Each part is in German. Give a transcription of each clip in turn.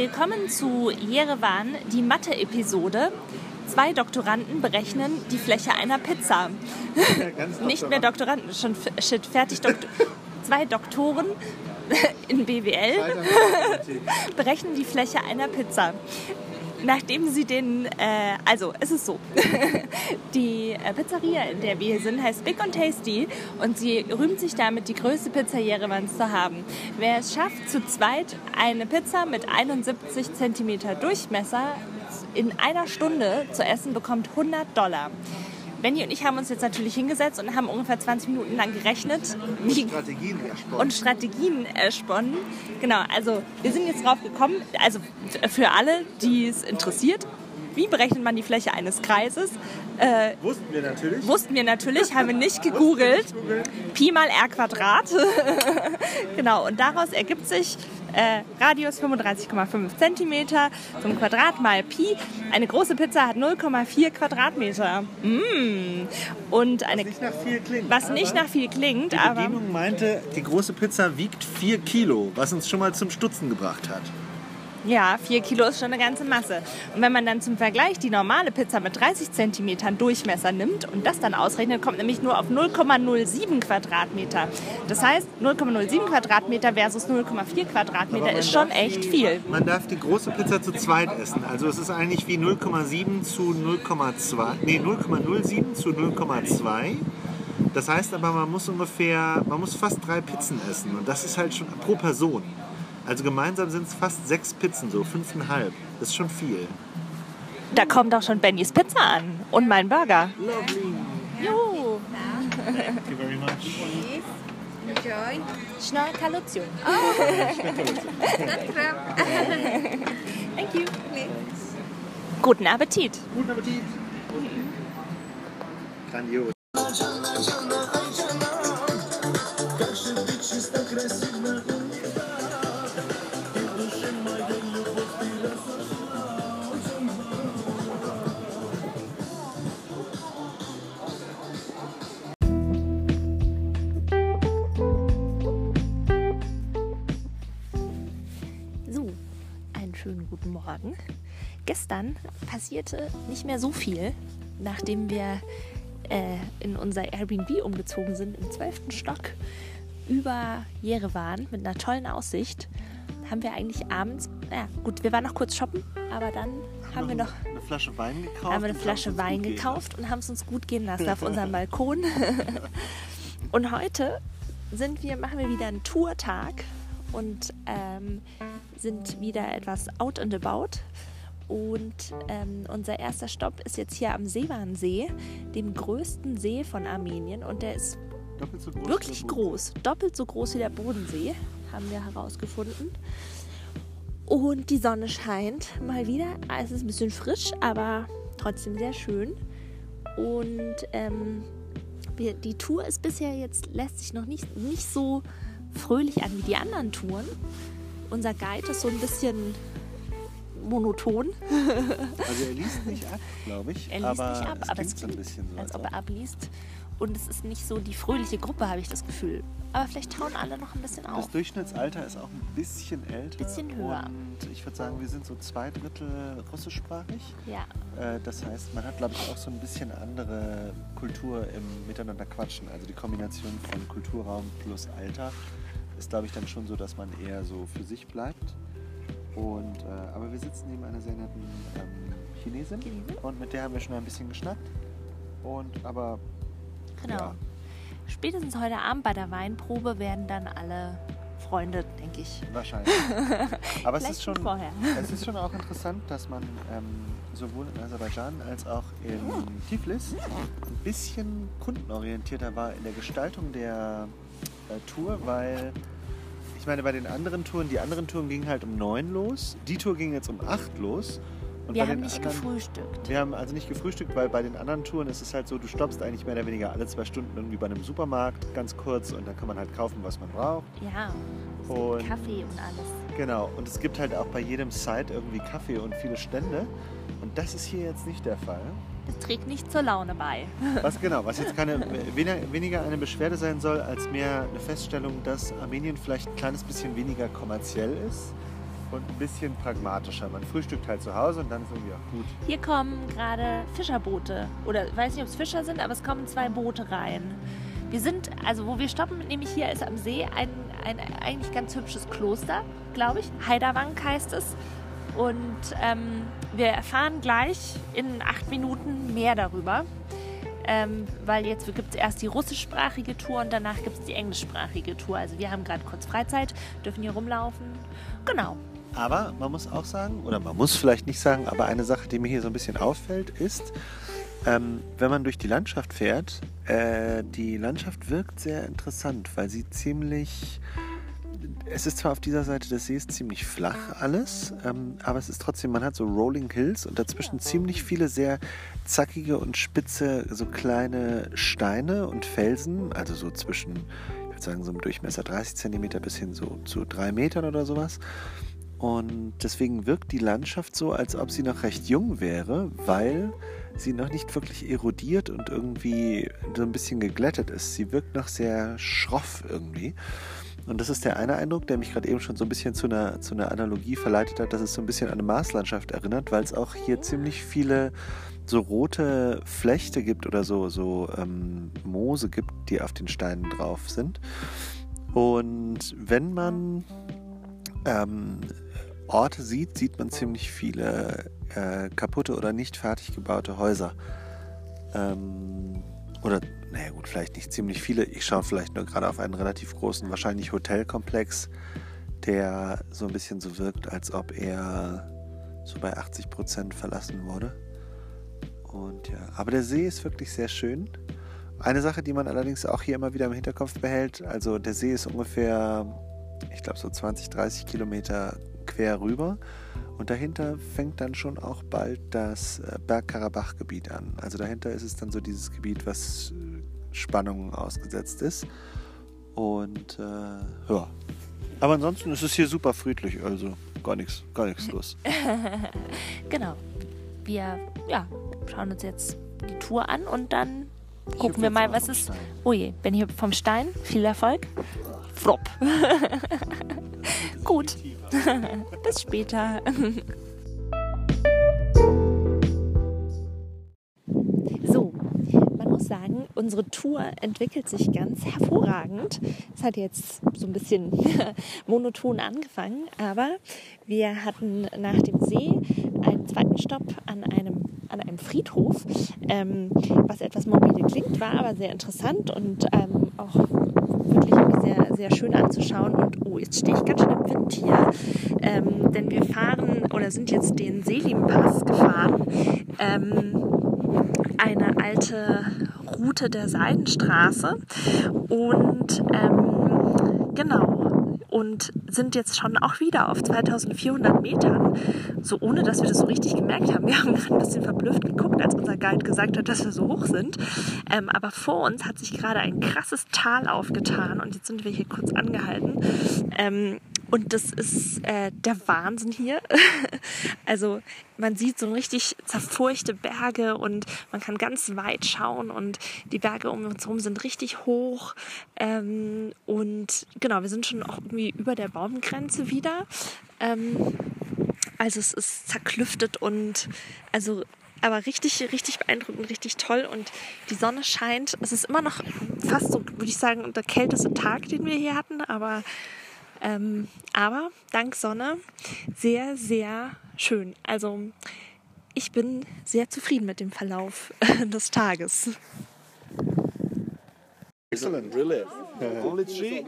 Willkommen zu Jerewan, die Mathe-Episode. Zwei Doktoranden berechnen die Fläche einer Pizza. Nicht mehr Doktoranden, schon shit, fertig. Doktor Zwei Doktoren in BWL berechnen die Fläche einer Pizza nachdem sie den, äh, also es ist so, die äh, Pizzeria, in der wir hier sind, heißt Big and Tasty und sie rühmt sich damit, die größte Pizza Jerevans zu haben. Wer es schafft, zu zweit eine Pizza mit 71 cm Durchmesser in einer Stunde zu essen, bekommt 100 Dollar. Benny und ich haben uns jetzt natürlich hingesetzt und haben ungefähr 20 Minuten lang gerechnet. Wie Strategien ersponnen. Und Strategien ersponnen. Genau, also wir sind jetzt drauf gekommen, also für alle, die es interessiert, wie berechnet man die Fläche eines Kreises? Äh, wussten wir natürlich. Wussten wir natürlich, haben wir nicht gegoogelt. Pi mal r Quadrat. genau, und daraus ergibt sich äh, Radius 35,5 cm zum Quadrat mal Pi. Eine große Pizza hat 0,4 Quadratmeter. Mm. Und eine, was nicht nach viel klingt. Was nicht nach viel klingt, die aber. Bedienung meinte, die große Pizza wiegt 4 Kilo, was uns schon mal zum Stutzen gebracht hat. Ja, 4 Kilo ist schon eine ganze Masse. Und wenn man dann zum Vergleich die normale Pizza mit 30 cm Durchmesser nimmt und das dann ausrechnet, kommt nämlich nur auf 0,07 Quadratmeter. Das heißt, 0,07 Quadratmeter versus 0,4 Quadratmeter ist schon echt viel. Man darf die große Pizza zu zweit essen. Also es ist eigentlich wie 0,7 zu 0,2. Nee, 0,07 zu 0,2. Das heißt aber, man muss ungefähr, man muss fast drei Pizzen essen. Und das ist halt schon pro Person. Also gemeinsam sind es fast sechs Pizzen, so fünfeinhalb. Das ist schon viel. Da kommt auch schon Bennys Pizza an und mein Burger. Lovely. Jo. Thank you very much. Enjoy. Schnorkalution. Thank you. Guten Appetit. Guten Appetit. Grandios. Morgen. Gestern passierte nicht mehr so viel, nachdem wir äh, in unser Airbnb umgezogen sind im 12. Stock über Jerewan mit einer tollen Aussicht. Haben wir eigentlich abends, ja gut, wir waren noch kurz shoppen, aber dann haben wir noch eine Flasche Wein gekauft. haben wir eine und Flasche Wein gekauft und haben es uns gut gehen lassen auf unserem Balkon. und heute sind wir, machen wir wieder einen Tourtag und ähm, sind wieder etwas out and about. Und ähm, unser erster Stopp ist jetzt hier am Seewansee, dem größten See von Armenien. Und der ist so groß wirklich groß, doppelt so groß wie der Bodensee, haben wir herausgefunden. Und die Sonne scheint mal wieder. Es ist ein bisschen frisch, aber trotzdem sehr schön. Und ähm, wir, die Tour ist bisher jetzt, lässt sich noch nicht, nicht so fröhlich an wie die anderen Touren. Unser Guide ist so ein bisschen monoton. Also er liest nicht ab, glaube ich. Er liest aber nicht ab, es aber es klingt so ein bisschen so. als ob er abliest. Und es ist nicht so die fröhliche Gruppe, habe ich das Gefühl. Aber vielleicht tauen alle noch ein bisschen Das auf. Durchschnittsalter ist auch ein bisschen älter. Bisschen höher. Und ich würde sagen, wir sind so zwei Drittel russischsprachig. Ja, Äh, Das heißt, man hat, glaube ich, auch so ein bisschen andere Kultur im Miteinander quatschen. Also die Kombination von Kulturraum plus Alter ist, glaube ich, dann schon so, dass man eher so für sich bleibt. Und, äh, aber wir sitzen neben einer sehr netten ähm, Chinesin Chinesin? und mit der haben wir schon ein bisschen geschnackt. Und aber genau. Ja. Spätestens heute Abend bei der Weinprobe werden dann alle Freunde, denke ich. wahrscheinlich. aber es ist schon, vorher. es ist schon auch interessant, dass man ähm, sowohl in Aserbaidschan als auch in Tiflis ein bisschen kundenorientierter war in der Gestaltung der Tour, weil ich meine, bei den anderen Touren, die anderen Touren gingen halt um neun los, die Tour ging jetzt um acht los. Und Wir haben nicht anderen, gefrühstückt. Wir haben also nicht gefrühstückt, weil bei den anderen Touren ist es halt so, du stoppst eigentlich mehr oder weniger alle zwei Stunden irgendwie bei einem Supermarkt ganz kurz und dann kann man halt kaufen, was man braucht. Ja, Und- Kaffee und alles. Genau, und es gibt halt auch bei jedem Site irgendwie Kaffee und viele Stände. Und das ist hier jetzt nicht der Fall. Es trägt nicht zur Laune bei. Was genau, was jetzt keine, weniger, eine Beschwerde sein soll, als mehr eine Feststellung, dass Armenien vielleicht ein kleines bisschen weniger kommerziell ist. und ein bisschen pragmatischer. Man frühstückt halt zu Hause und dann ist irgendwie auch gut. Hier kommen gerade Fischerboote. Oder ich weiß nicht, ob es Fischer sind, aber es kommen zwei Boote rein. Wir sind, also wo wir stoppen, nämlich hier ist am See ein, ein eigentlich ganz hübsches Kloster, glaube ich. Heiderwank heißt es. Und ähm, wir erfahren gleich in acht Minuten mehr darüber. Ähm, weil jetzt gibt es erst die russischsprachige Tour und danach gibt es die englischsprachige Tour. Also wir haben gerade kurz Freizeit, dürfen hier rumlaufen. Genau. Aber man muss auch sagen, oder man muss vielleicht nicht sagen, aber eine Sache, die mir hier so ein bisschen auffällt, ist, ähm, wenn man durch die Landschaft fährt, äh, die Landschaft wirkt sehr interessant, weil sie ziemlich es ist zwar auf dieser Seite des Sees ziemlich flach alles, ähm, aber es ist trotzdem, man hat so Rolling Hills und dazwischen ziemlich viele sehr zackige und spitze, so kleine Steine und Felsen, also so zwischen, ich würde sagen, so einem Durchmesser 30 cm bis hin so zu drei Metern oder sowas. Und deswegen wirkt die Landschaft so, als ob sie noch recht jung wäre, weil sie noch nicht wirklich erodiert und irgendwie so ein bisschen geglättet ist. Sie wirkt noch sehr schroff irgendwie. Und das ist der eine Eindruck, der mich gerade eben schon so ein bisschen zu einer, zu einer Analogie verleitet hat, dass es so ein bisschen an eine Marslandschaft erinnert, weil es auch hier ziemlich viele so rote Flechte gibt oder so, so ähm, Moose gibt, die auf den Steinen drauf sind. Und wenn man ähm, Orte sieht, sieht man ziemlich viele äh, kaputte oder nicht fertig gebaute Häuser. Ähm, oder naja gut, vielleicht nicht ziemlich viele. Ich schaue vielleicht nur gerade auf einen relativ großen, wahrscheinlich Hotelkomplex, der so ein bisschen so wirkt, als ob er so bei 80 Prozent verlassen wurde. Und ja, aber der See ist wirklich sehr schön. Eine Sache, die man allerdings auch hier immer wieder im Hinterkopf behält, also der See ist ungefähr, ich glaube so 20, 30 Kilometer quer rüber und dahinter fängt dann schon auch bald das äh, Bergkarabach-Gebiet an. Also dahinter ist es dann so dieses Gebiet, was äh, Spannungen ausgesetzt ist. Und äh, ja. Aber ansonsten ist es hier super friedlich, also gar nichts, gar nichts los. genau. Wir ja, schauen uns jetzt die Tour an und dann gucken wir mal, was ist. Oh je, bin hier vom Stein. Viel Erfolg. Flop. Gut. Bis später. So, man muss sagen, unsere Tour entwickelt sich ganz hervorragend. Es hat jetzt so ein bisschen monoton angefangen, aber wir hatten nach dem See einen zweiten Stopp an einem an einem Friedhof, ähm, was etwas morbide klingt, war aber sehr interessant und ähm, auch wirklich sehr, schön anzuschauen. Und oh, jetzt stehe ich ganz schön im Wind hier, ähm, denn wir fahren oder sind jetzt den Selim-Pass gefahren. Ähm, eine alte Route der Seidenstraße und ähm, genau und sind jetzt schon auch wieder auf 2400 Metern, so ohne dass wir das so richtig gemerkt haben. Wir haben gerade ein bisschen verblüfft geguckt, als unser Guide gesagt hat, dass wir so hoch sind. Ähm, aber vor uns hat sich gerade ein krasses Tal aufgetan und jetzt sind wir hier kurz angehalten. Ähm, und das ist äh, der Wahnsinn hier. also man sieht so richtig zerfurchte Berge und man kann ganz weit schauen und die Berge um uns herum sind richtig hoch. Ähm, und genau, wir sind schon auch irgendwie über der Baumgrenze wieder. Ähm, also es ist zerklüftet und also aber richtig, richtig beeindruckend, richtig toll und die Sonne scheint. Es ist immer noch fast so, würde ich sagen, der kälteste Tag, den wir hier hatten, aber ähm, aber dank Sonne sehr, sehr schön. Also ich bin sehr zufrieden mit dem Verlauf des Tages. Excellent. Really? Only three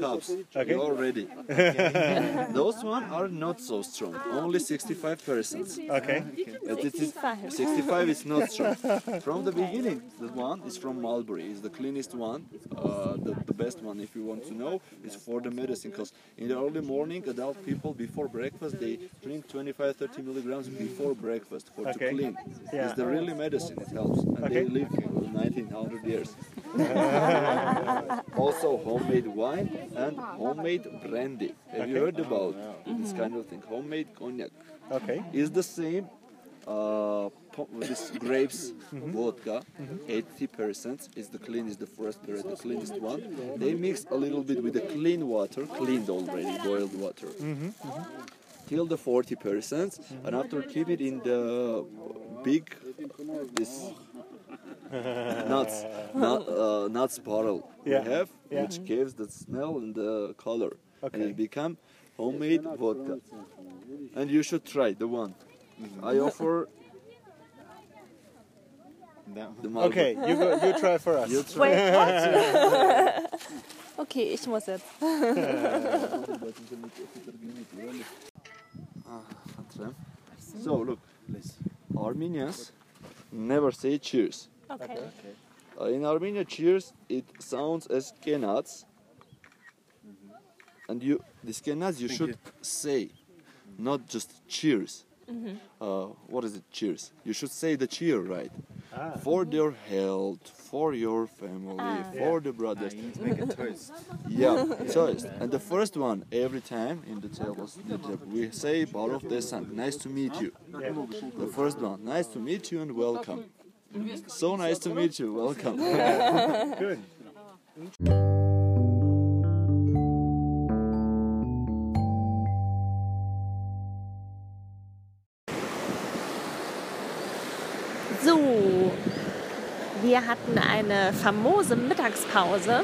cups. Okay. You're ready. Those one are not so strong. Only 65 percent. Okay. But it is 65 is not strong. From the beginning, the one is from Mulberry. It's the cleanest one. Uh, the, the best one, if you want to know, is for the medicine. Because in the early morning, adult people before breakfast they drink 25-30 milligrams before breakfast for Okay. to clean. Yeah. It's the really medicine. It helps, and Okay. they live 1900 years. also homemade wine and homemade brandy. Have you heard about this kind of thing? Homemade cognac Okay. is the same. Uh, this grapes mm-hmm. vodka, mm-hmm. 80% is the cleanest, the first period, the cleanest one. They mix a little bit with the clean water, cleaned already, boiled water. Mm-hmm, till the 40 percent, and after keep it in the big this nuts nut, uh, nuts bottle Yeah. we have, Yeah. which gives the smell and the color, and it become homemade vodka. And you should try the one. I offer the Okay, you, go, you try for us. You try. Wait, what? okay, ich muss jetzt. So look, Armenians never say cheers. Okay. Uh, in Armenia, cheers it sounds as kenats, and you this kenats you should say, not just cheers. Uh, what is it? Cheers. You should say the cheer right Ah. for their health, for your family, Ah. for the brothers. Make a toast. Yeah, toast. And the first one every time in the tables we say Baruch Desan, nice to meet you. The first one, nice to meet you and welcome. So nice to meet you, welcome. Good. So, wir hatten eine famose Mittagspause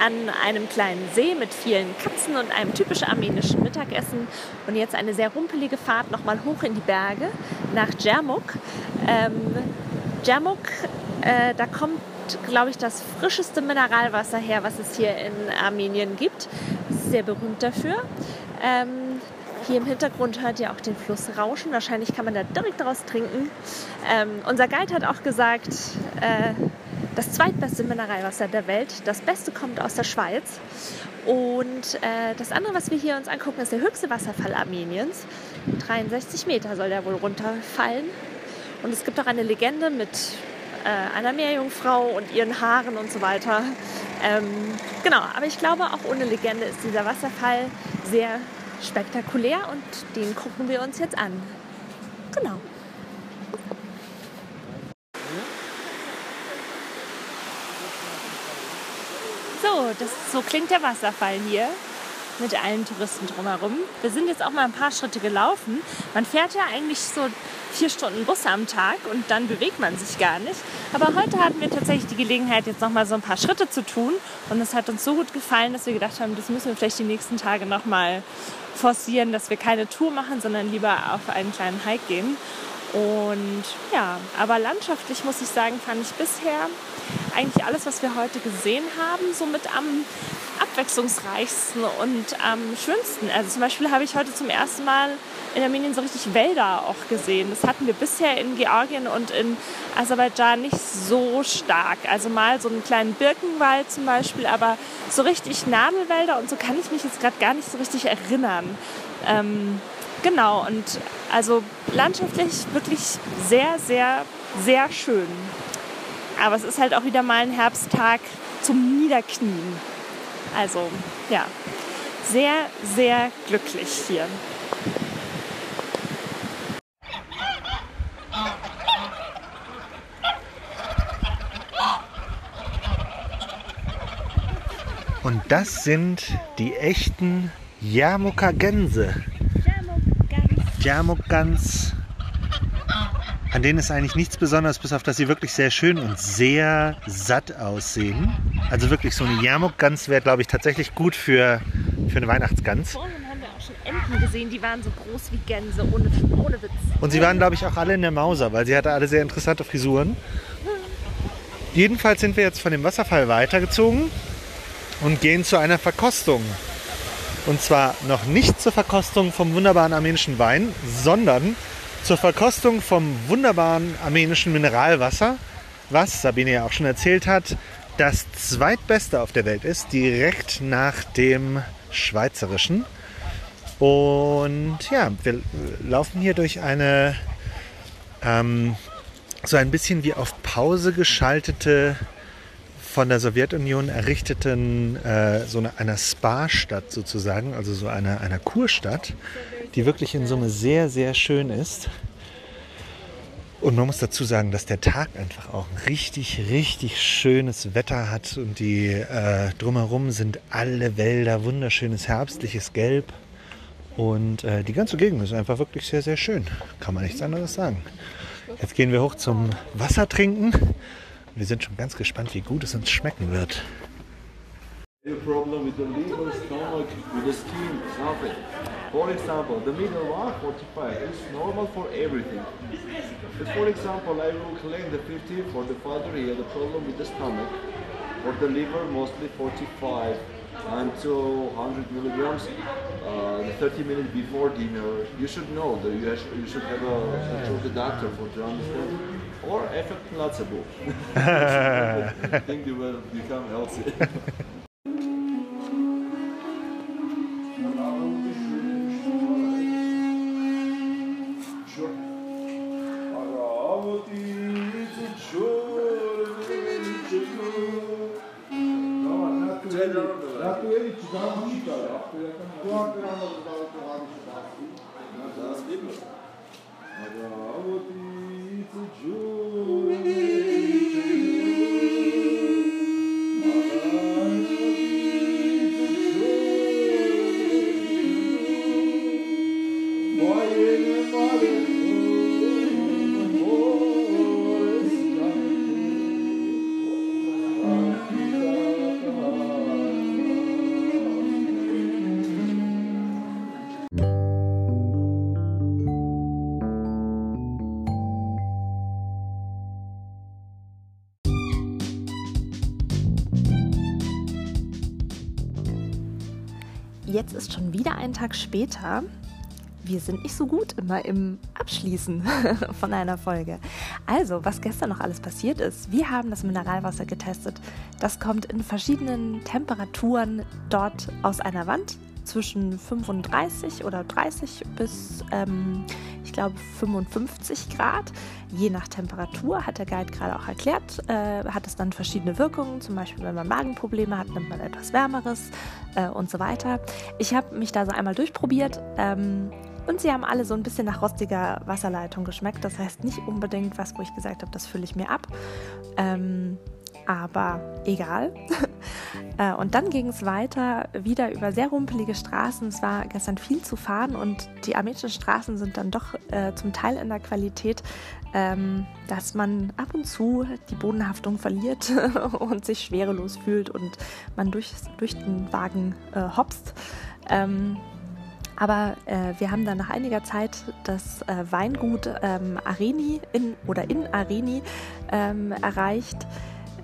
an einem kleinen See mit vielen Katzen und einem typisch armenischen Mittagessen und jetzt eine sehr rumpelige Fahrt nochmal hoch in die Berge nach Djermuk. Ähm, Djermuk, äh, da kommt, glaube ich, das frischeste Mineralwasser her, was es hier in Armenien gibt. Sehr berühmt dafür. Ähm, hier im Hintergrund hört ihr auch den Fluss rauschen. Wahrscheinlich kann man da direkt daraus trinken. Ähm, unser Guide hat auch gesagt, äh, das zweitbeste Mineralwasser der Welt. Das Beste kommt aus der Schweiz. Und äh, das andere, was wir hier uns angucken, ist der höchste Wasserfall Armeniens. 63 Meter soll der wohl runterfallen. Und es gibt auch eine Legende mit äh, einer Meerjungfrau und ihren Haaren und so weiter. Ähm, genau, aber ich glaube, auch ohne Legende ist dieser Wasserfall sehr spektakulär und den gucken wir uns jetzt an. Genau. So, das, so klingt der Wasserfall hier mit allen Touristen drumherum. Wir sind jetzt auch mal ein paar Schritte gelaufen. Man fährt ja eigentlich so vier Stunden Bus am Tag und dann bewegt man sich gar nicht. Aber heute hatten wir tatsächlich die Gelegenheit, jetzt noch mal so ein paar Schritte zu tun. Und es hat uns so gut gefallen, dass wir gedacht haben, das müssen wir vielleicht die nächsten Tage noch mal forcieren, dass wir keine Tour machen, sondern lieber auf einen kleinen Hike gehen. Und ja, aber landschaftlich muss ich sagen, fand ich bisher eigentlich alles, was wir heute gesehen haben, somit am abwechslungsreichsten und am schönsten. Also zum Beispiel habe ich heute zum ersten Mal in Armenien so richtig Wälder auch gesehen. Das hatten wir bisher in Georgien und in Aserbaidschan nicht so stark. Also mal so einen kleinen Birkenwald zum Beispiel, aber so richtig Nadelwälder und so kann ich mich jetzt gerade gar nicht so richtig erinnern. Ähm, genau, und also landschaftlich wirklich sehr, sehr, sehr schön. Aber es ist halt auch wieder mal ein Herbsttag zum Niederknien. Also ja, sehr, sehr glücklich hier. Und das sind die echten Yarmuker Gänse. Yarmuk-Gans. An denen ist eigentlich nichts Besonderes, bis auf dass sie wirklich sehr schön und sehr satt aussehen. Also wirklich so eine Yarmuk-Gans wäre, glaube ich, tatsächlich gut für, für eine Weihnachtsgans. Vorhin haben wir auch schon Enten gesehen, die waren so groß wie Gänse, ohne, ohne Witz. Und sie waren, glaube ich, auch alle in der Mauser, weil sie hatte alle sehr interessante Frisuren. Jedenfalls sind wir jetzt von dem Wasserfall weitergezogen und gehen zu einer Verkostung. Und zwar noch nicht zur Verkostung vom wunderbaren armenischen Wein, sondern zur Verkostung vom wunderbaren armenischen Mineralwasser, was Sabine ja auch schon erzählt hat, das zweitbeste auf der Welt ist, direkt nach dem schweizerischen. Und ja, wir laufen hier durch eine ähm, so ein bisschen wie auf Pause geschaltete, von der Sowjetunion errichteten, äh, so eine, einer Spa-Stadt sozusagen, also so einer, einer Kurstadt, die wirklich in Summe sehr, sehr schön ist. Und man muss dazu sagen, dass der Tag einfach auch ein richtig, richtig schönes Wetter hat und die äh, drumherum sind alle Wälder, wunderschönes herbstliches Gelb. Und äh, die ganze Gegend ist einfach wirklich sehr, sehr schön. Kann man nichts anderes sagen. Jetzt gehen wir hoch zum Wasser trinken. Wir sind schon ganz gespannt, wie gut es uns schmecken wird. A problem with the liver, stomach, with the skin, nothing. For example, the middle one, 45, is normal for everything. But for example, I will claim the 50 for the father, he had a problem with the stomach. For the liver, mostly 45 and 200 milligrams uh, 30 minutes before dinner. You should know that you, have, you should have a talk to the doctor for to understand. Or effect placebo. I think you will become healthy. Jetzt ist schon wieder ein Tag später. Wir sind nicht so gut immer im Abschließen von einer Folge. Also, was gestern noch alles passiert ist. Wir haben das Mineralwasser getestet. Das kommt in verschiedenen Temperaturen dort aus einer Wand zwischen 35 oder 30 bis, ähm, ich glaube, 55 Grad. Je nach Temperatur, hat der Guide gerade auch erklärt, äh, hat es dann verschiedene Wirkungen. Zum Beispiel, wenn man Magenprobleme hat, nimmt man etwas Wärmeres äh, und so weiter. Ich habe mich da so einmal durchprobiert. Ähm, und sie haben alle so ein bisschen nach rostiger Wasserleitung geschmeckt. Das heißt nicht unbedingt was, wo ich gesagt habe, das fülle ich mir ab. Ähm, aber egal. Äh, und dann ging es weiter, wieder über sehr rumpelige Straßen. Es war gestern viel zu fahren und die armenischen Straßen sind dann doch äh, zum Teil in der Qualität, ähm, dass man ab und zu die Bodenhaftung verliert und sich schwerelos fühlt und man durch, durch den Wagen äh, hopst. Ähm, aber äh, wir haben dann nach einiger Zeit das äh, Weingut ähm, Areni in, oder in Areni ähm, erreicht.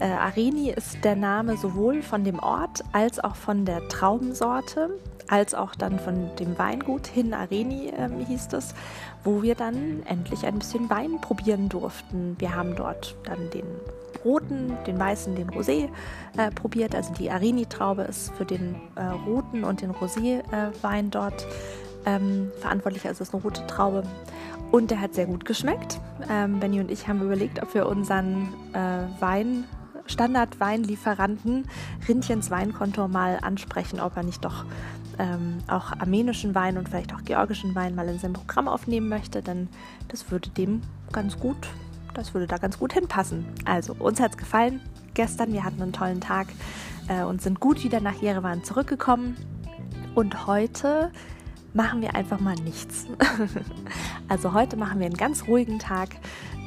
Äh, Areni ist der Name sowohl von dem Ort als auch von der Traubensorte, als auch dann von dem Weingut hin Areni ähm, hieß es, wo wir dann endlich ein bisschen Wein probieren durften. Wir haben dort dann den roten, den weißen, den Rosé äh, probiert. Also die Areni-Traube ist für den äh, roten und den Rosé-Wein dort ähm, verantwortlich. Also es ist eine rote Traube. Und der hat sehr gut geschmeckt. Ähm, Benny und ich haben überlegt, ob wir unseren äh, Wein Standard-Weinlieferanten Rindchens Weinkonto mal ansprechen, ob er nicht doch ähm, auch armenischen Wein und vielleicht auch georgischen Wein mal in sein Programm aufnehmen möchte, denn das würde dem ganz gut, das würde da ganz gut hinpassen. Also, uns hat es gefallen gestern, wir hatten einen tollen Tag äh, und sind gut wieder nach Jerewan zurückgekommen. Und heute machen wir einfach mal nichts. also heute machen wir einen ganz ruhigen Tag.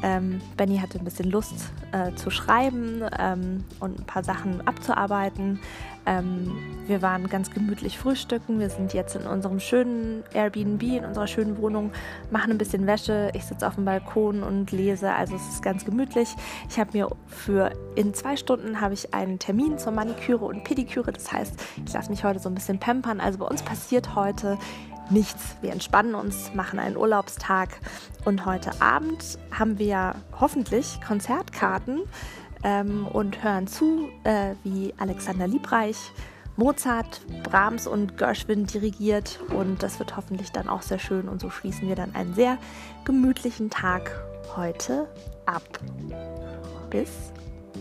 Ähm, Benny hatte ein bisschen Lust äh, zu schreiben ähm, und ein paar Sachen abzuarbeiten. Ähm, wir waren ganz gemütlich frühstücken. Wir sind jetzt in unserem schönen Airbnb, in unserer schönen Wohnung, machen ein bisschen Wäsche. Ich sitze auf dem Balkon und lese. Also es ist ganz gemütlich. Ich habe mir für in zwei Stunden habe ich einen Termin zur Maniküre und Pediküre. Das heißt, ich lasse mich heute so ein bisschen pampern. Also bei uns passiert heute nichts. Wir entspannen uns, machen einen Urlaubstag und heute Abend haben wir hoffentlich Konzertkarten ähm, und hören zu, äh, wie Alexander Liebreich Mozart, Brahms und Gershwin dirigiert und das wird hoffentlich dann auch sehr schön und so schließen wir dann einen sehr gemütlichen Tag heute ab. Bis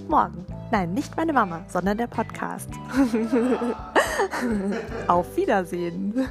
morgen. Nein, nicht meine Mama, sondern der Podcast. Auf Wiedersehen.